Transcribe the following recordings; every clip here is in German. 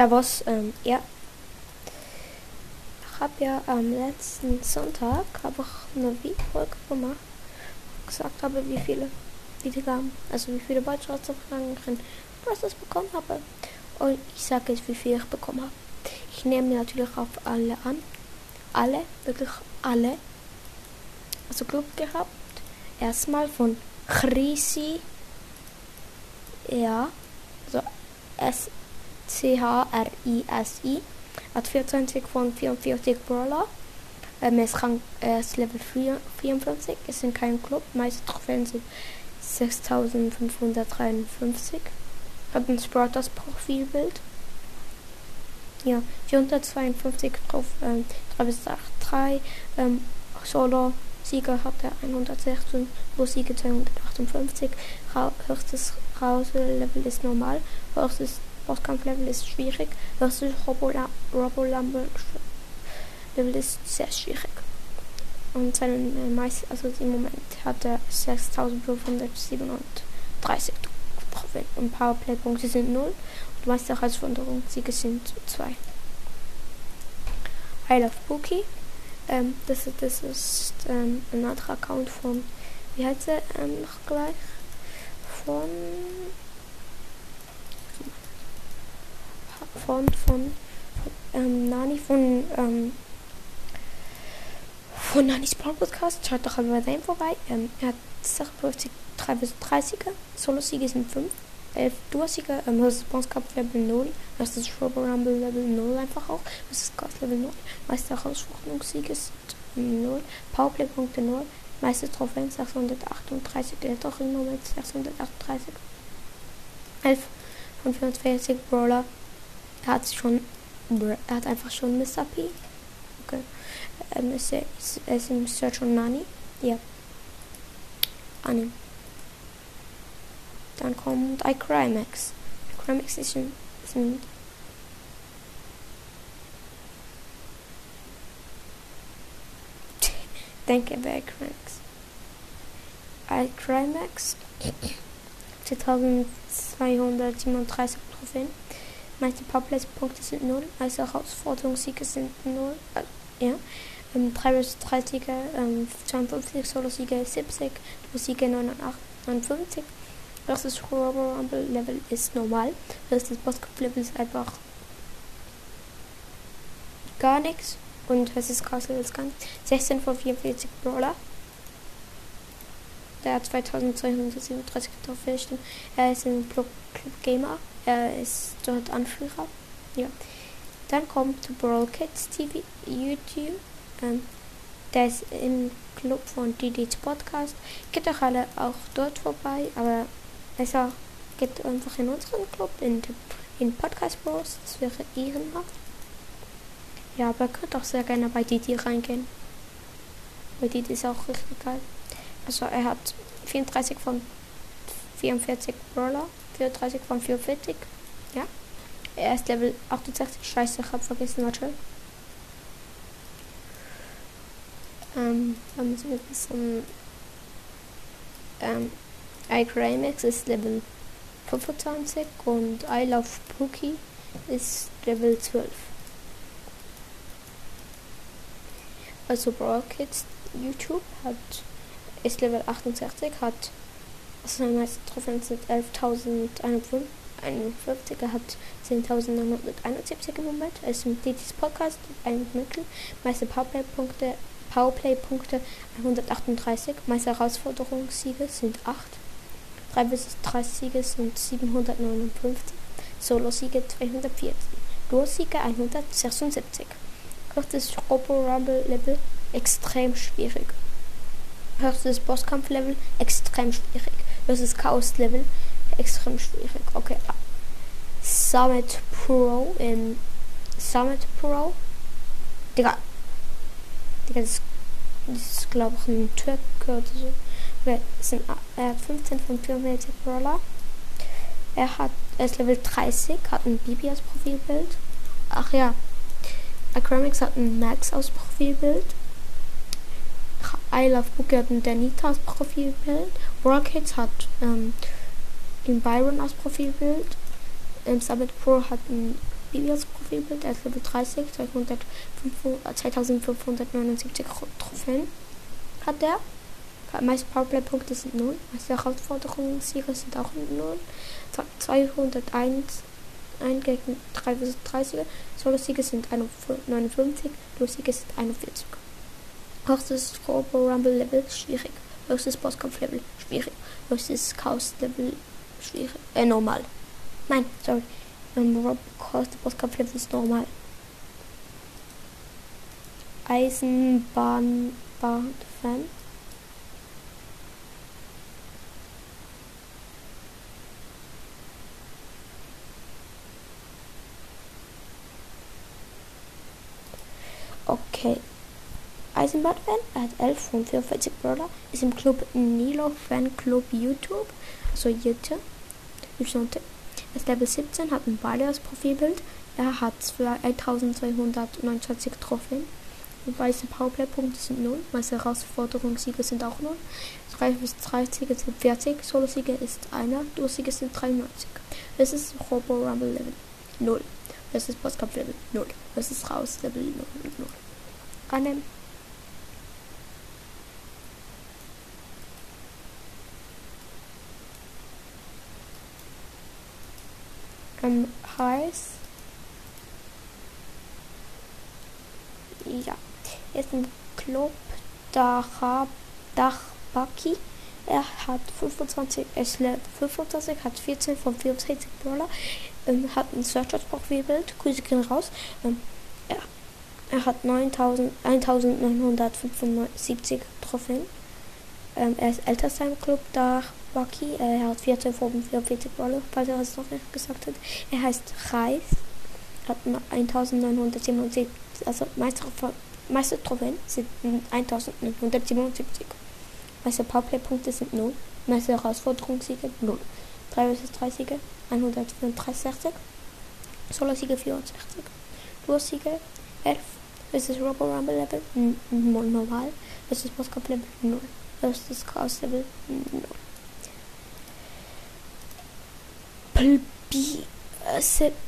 Servus, ähm, ja. Ich habe ja am letzten Sonntag habe ich eine Videofolge gemacht, gesagt habe, wie viele Wiedergaben, also wie viele Beitragsabfragen ich in Process bekommen habe. Und ich sage jetzt, wie viel ich bekommen habe. Ich nehme natürlich auf alle an. Alle, wirklich alle. Also Glück gehabt. Erstmal von Chrissy. Ja. Also S C-H-R-I-S-I. Hat 24 von 44 Brawler. Ähm, er, ist Rang, er ist Level 54. Ist in keinem Club. Meiste Trophäen sind 6553. Hat ein Sprouters Profilbild. Ja, 452 drauf, ähm, 3 bis 8, 3. Ähm, Solo Sieger hat er 116, wo Siege 258. Ra höchstes Rause-Level ist normal, höchstes Bosskampf-Level ist schwierig, höchstes Robo-Level ist sehr schwierig. Und seinen äh, meist, also im Moment hat er 6537 getroffen. Und Powerplay-Punkte sind 0 und Meisterherausforderung Siege sind 2. I love Bookie. Ähm, das, das ist ähm, ein anderer Account von, wie heißt er ähm, noch gleich? Von, von, von, ähm, Nani, von, ähm, von Nanis Podcast. Schaut doch mal bei dem vorbei. Ähm, er hat 56 3 bis 30er. Solo-Siege sind 5. 11 Duo-Siege. Ähm, das ist Bounce Cup Level 0. Das ist Robo Rumble Level 0 einfach auch. Das ist Gott Level 0. Meister Herausforderungssiege ist 0. Powerplay-Punkte 0. Meiste Trophäen 638. Der hat auch im Moment 638. 11 von 44 Brawler. Er hat schon. Er hat einfach schon Mr. P. Okay. Ähm, ist er, ist, ist im Search und Nani. Ja. Annehmen. Dann kommt iCrimex. iCrimex ist ein, ist ein denke bei iCrimex. iCrimex 2237 Trophäen. Meiste Powerplays-Punkte sind 0. Also Herausforderungssiege sind 0. Äh, ja. Ähm, 3 bis 3 Siege, ähm, 52 Solo-Siege 70, Siege 59. Das ist Robo Rumble Level ist normal. Das ist das Bosskampf-Level ist einfach gar nichts. Und das ist Castle ist gar nichts. 16 von 44 Brawler. Der hat 2237 Trophäen. Er ist ein Club Gamer. Er ist dort Anführer. Ja. Dann kommt Brawl Kids TV, YouTube. Ähm, der ist im Club von Didis Podcast. Geht auch alle auch dort vorbei, aber besser geht einfach in unseren Club, in, in Podcast Bros. Das wäre ehrenhaft. Ja, aber könnt auch sehr gerne bei Didi reingehen. Bei Didi ist auch richtig geil. Also er hat 34 von 44 Brawler, 34 von 44. Ja. Er ist Level 68. Scheiße, ich hab vergessen, warte. Ähm, da müssen wir wissen. Ähm, iCrimex ist Level 25 und I Love Pookie ist Level 12. Also Brawl Kids YouTube hat ist Level 68, hat also seine meisten Trophäen sind 11.051. Er hat 10.971 im Moment. Er ist mit Didis Podcast ein Mittel. Meiste Powerplay-Punkte Powerplay-Punkte 138. Meiste Herausforderungssiege sind 8. 3 bis 3 Siege sind 759. Solo-Siege 240. Duo-Siege 176. Höchstes Robo-Rumble-Level extrem schwierig. Höchstes Bosskampf-Level extrem schwierig. Höchstes Chaos-Level extrem schwierig. Okay. Summit Pro in Summit Pro. Digga. Digga, das, das ist glaube ich ein Türke oder so. Okay, sind, er hat 15 von 44 Brawler. Er hat, er ist Level 30, hat ein Bibi als Profilbild. Ach ja. Acromix hat ein Max als Profilbild. I Love Bookie hat ein Danita als Profilbild. Rockets hat ähm, den Byron als Profilbild. Ähm, Summit Pro hat ein Bibias Profilbild. Er ist Level 30, 200, 2579 Trophäen hat er. Meiste Powerplay-Punkte sind 0. Meiste Herausforderungen, Siege sind auch 0. 201 ein gegen 3 vs 30. Solo-Siege sind 59, Duo-Siege sind 41. Höchstes Robo Rumble Level schwierig. Höchstes Bosskampf Level schwierig. Höchstes Chaos Level schwierig. Äh, normal. Nein, sorry. Ähm, Rob Höchstes Bosskampf Level ist normal. Eisenbahn Fan. Okay. Eisenbahn-Fan, er hat 11 von 44 Brawler, ist im Club Nilo Fan Club YouTube, also Yvonte. Er ist Level 17, hat ein Bali Profilbild, er hat 1229 Trophäen. Weiße Powerplay-Punkte sind 0, weiße Herausforderungssiege sind auch 0. 3 bis 3 Siege sind 40, Solo-Siege ist einer, Duo-Siege sind 93. Das ist Robo Rumble Level 0. Das ist Bosskampf Level 0. Das ist raus Level 0. 0. Annehmen. Ähm, heiß. Ja. Ist ein Club Dach Dachbaki. Er hat 25, er ist 25, hat 14 von 64 Brawler, ähm, hat ein Search-Profilbild, Grüße gehen raus. Ähm, er, er, hat 9000, 1975 Trophäen. Ähm, er ist ältester im Club da Baki. Er hat 14 von 44 Brawler, falls er es noch nicht gesagt hat. Er heißt Reis, hat 1977, also meiste, meiste Trophäen sind 1977. Meiste Powerplay-Punkte sind 0. Meiste Herausforderungssiege 0. 3 vs 3 Siege 164. Solo-Siege 64. Duo-Siege 11. Versus Robo Rumble Level normal. Versus Bosscamp Level 0. Versus Chaos Level 0. Plbi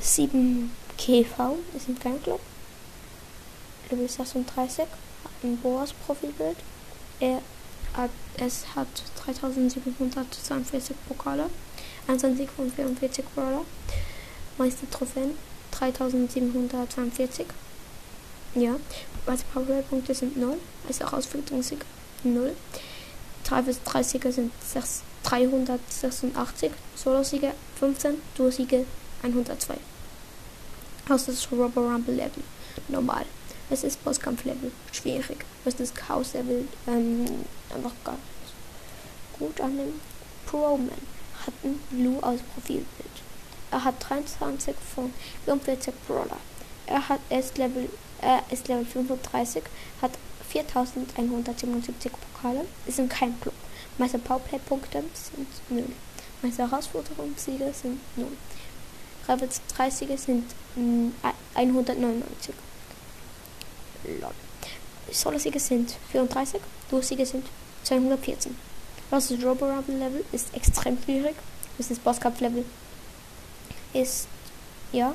7 KV ist ein Fanclub. Level 36. Hat ein Boas Profilbild. Er hat, es hat 3742 Pokale. 21 von 44 Brawler. Meiste Trophäen 3742. Ja. Also Powerplay-Punkte sind 0. Also Herausforderungssieg 0. 3 bis 3 Siege sind 6, 386. Solo-Siege 15. Duo-Siege 102. Das ist Robo Rumble Level. Normal. Es ist Bosskampf-Level. Schwierig. Es ist Chaos-Level. Ähm, einfach gar nicht. Gut an dem Pro-Man hat ein Blue als Profilbild. Er hat 23 von 44 Brawler. Er hat erst Level, er ist Level 35, hat 4177 Pokale, ist in keinem Club. Meiste Powerplay-Punkte sind 0. Meiste Herausforderungssiege sind 0. Ravens 30 sind 199. Lol. Solo-Siege sind 34, Duo-Siege sind 214. Was ist Robo Rumble Level ist extrem schwierig. Das ist Boss Cup Level ist ja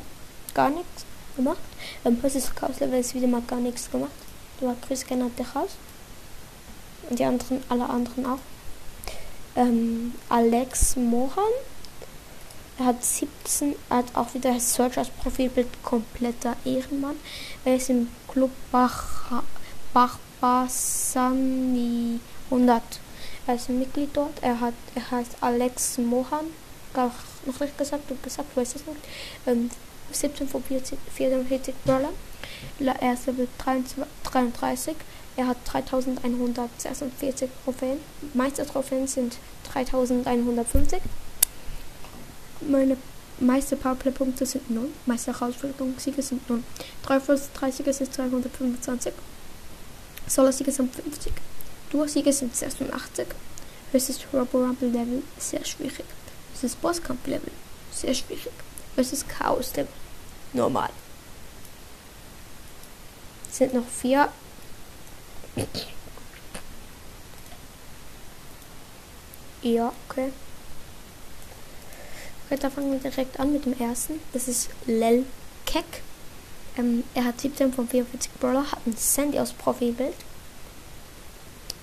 gar nichts gemacht. Ähm, das ist Chaos Level ist wieder mal gar nichts gemacht. Du hast Chris genannt der Chaos. Und die anderen, alle anderen auch. Ähm, Alex Mohan. Er hat 17, er hat auch wieder Search als Profilbild kompletter Ehrenmann. Er ist im Club Bach, Bachbasani 100 als Mitglied dort. Er hat, er heißt Alex Mohan, gar noch nicht gesagt, du gesagt, weiß es nicht. Ähm, 17 von 40, 44 Brawler. Er ist Level 33. Er hat 3146 Trophäen. Meiste Trophäen sind 3150. Meine meiste Powerplay-Punkte sind 0. Meiste Herausforderungssiege sind 0. 3 vs 30 ist 225. Solo-Siege sind 50. Duo-Siege sind 86. Versus Robo Rumble Level sehr schwierig. Versus Bosskampf Level sehr schwierig. Versus Chaos Level normal. Sind noch vier. Ja, okay. Okay, da fangen wir direkt an mit dem ersten. Das ist Lel Keck. Ähm, er hat 17 von 44 Brawler, hat ein Sandy aus Profilbild.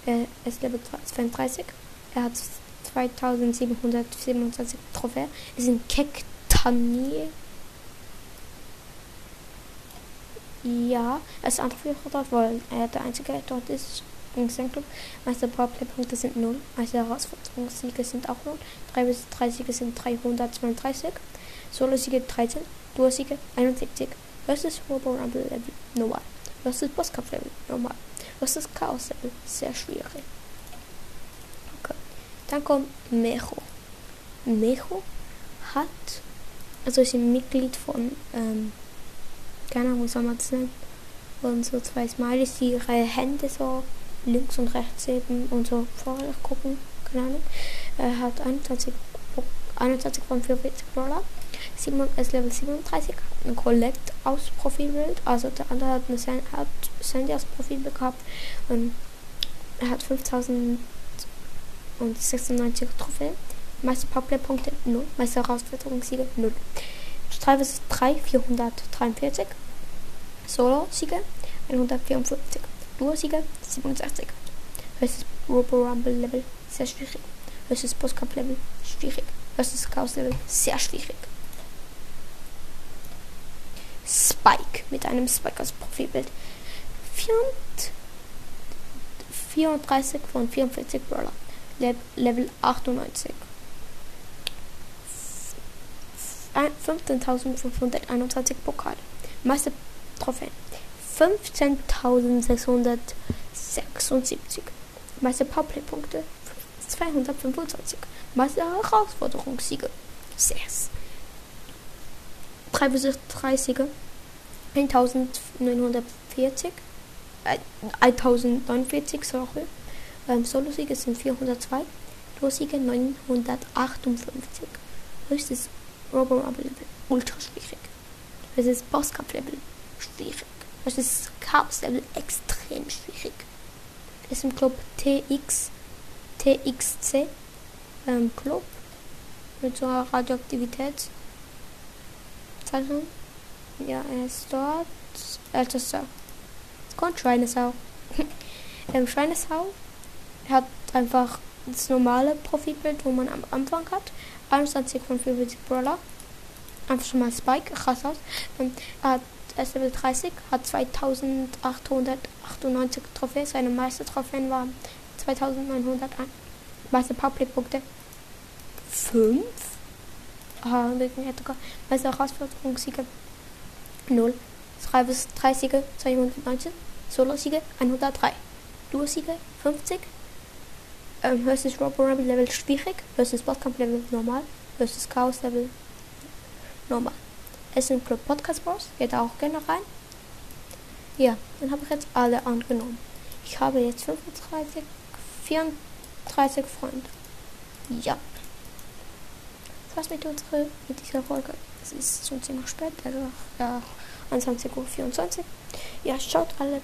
Er ist Level 32. Er hat 2727 Trophäen. Ist ein Keck Ja, er ist Anführer dort, weil er der Einzige dort ist im Club. Meister Powerplay-Punkte sind 0. Meister Herausforderungssiege sind auch 0. 3 bis 3 Siege sind 332. Solo-Siege 13. Duo-Siege 71. Versus Robo Rumble Level normal. Versus Bosskampf Level normal. Versus Chaos Level sehr schwierig. Okay. Dann kommt Mecho. Mecho hat, also ist ein Mitglied von, ähm, keine Ahnung, wie soll man? Und so zwei Smileys, die ihre Hände so links und rechts eben und so vorher gucken, keine Ahnung. Er hat 21, 21 von 44 Brawler. Simon ist Level 37, ein Collect aus Profilbild. Also der andere hat eine Sandy, hat Sandy aus Profilbild gehabt. Und er hat 5096 Trophäen. Meiste Powerplay-Punkte 0. Meiste Herausforderungssiege 0. Streife ist 3, 443. Solo-Siege 154. Duo-Siege 67. Höchstes Robo Rumble Level sehr schwierig. Höchstes Postcard Level schwierig. Höchstes Chaos Level sehr schwierig. Spike mit einem Spike als Profilbild. 34 von 44 Brawler. Level 98. 15.521 Pokale. Meiste Trophäen. 15.676. Meiste Powerplay-Punkte. 225. Meiste Herausforderungssiege. 6. 3 bis 3 Siege. 1940. Äh, 1049, sorry. Ähm, Solo-Siege sind 402. Duo-Siege 958. Höchstes Robo Rumble Level. Ultra schwierig. Das ist Bosskampf Level. Schwierig. Das ist Chaos Level extrem schwierig. Das ist im Club TX, TXC ähm, Club mit so einer Radioaktivität. Zeichnung. Ja, er ist dort. Ältester. Jetzt kommt Schweinesau. ähm, Schweinesau hat einfach das normale Profilbild, wo man am Anfang hat. 21 von 44 Brawler. Einfach schon mal Spike, krass aus. Ähm, er hat ist Level 30, hat 2898 Trophäen. Seine meiste Trophäen waren 2901. Meiste Powerplay-Punkte 5. Aha, wegen Edgar. Meiste Herausforderungssiege 0. 3 bis 3 Siege 219. Solo-Siege 103. Duo-Siege 50. Ähm, höchstes Robo Level schwierig. Höchstes Bosskampf Level normal. Höchstes Chaos Level normal. Es sind Club Podcast Bros. Geht auch gerne rein. Ja, dann habe ich jetzt alle angenommen. Ich habe jetzt 35, 34 Freunde. Ja. Was mit unserer mit dieser Folge? Es ist schon ziemlich spät, also ja, 21.24 Uhr. Ja, schaut alle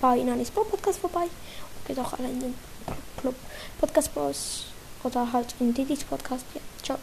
bei Inanis Pro Podcast vorbei und geht auch alle in den Club Podcast Bros oder halt in Didis Podcast. Ja, ciao.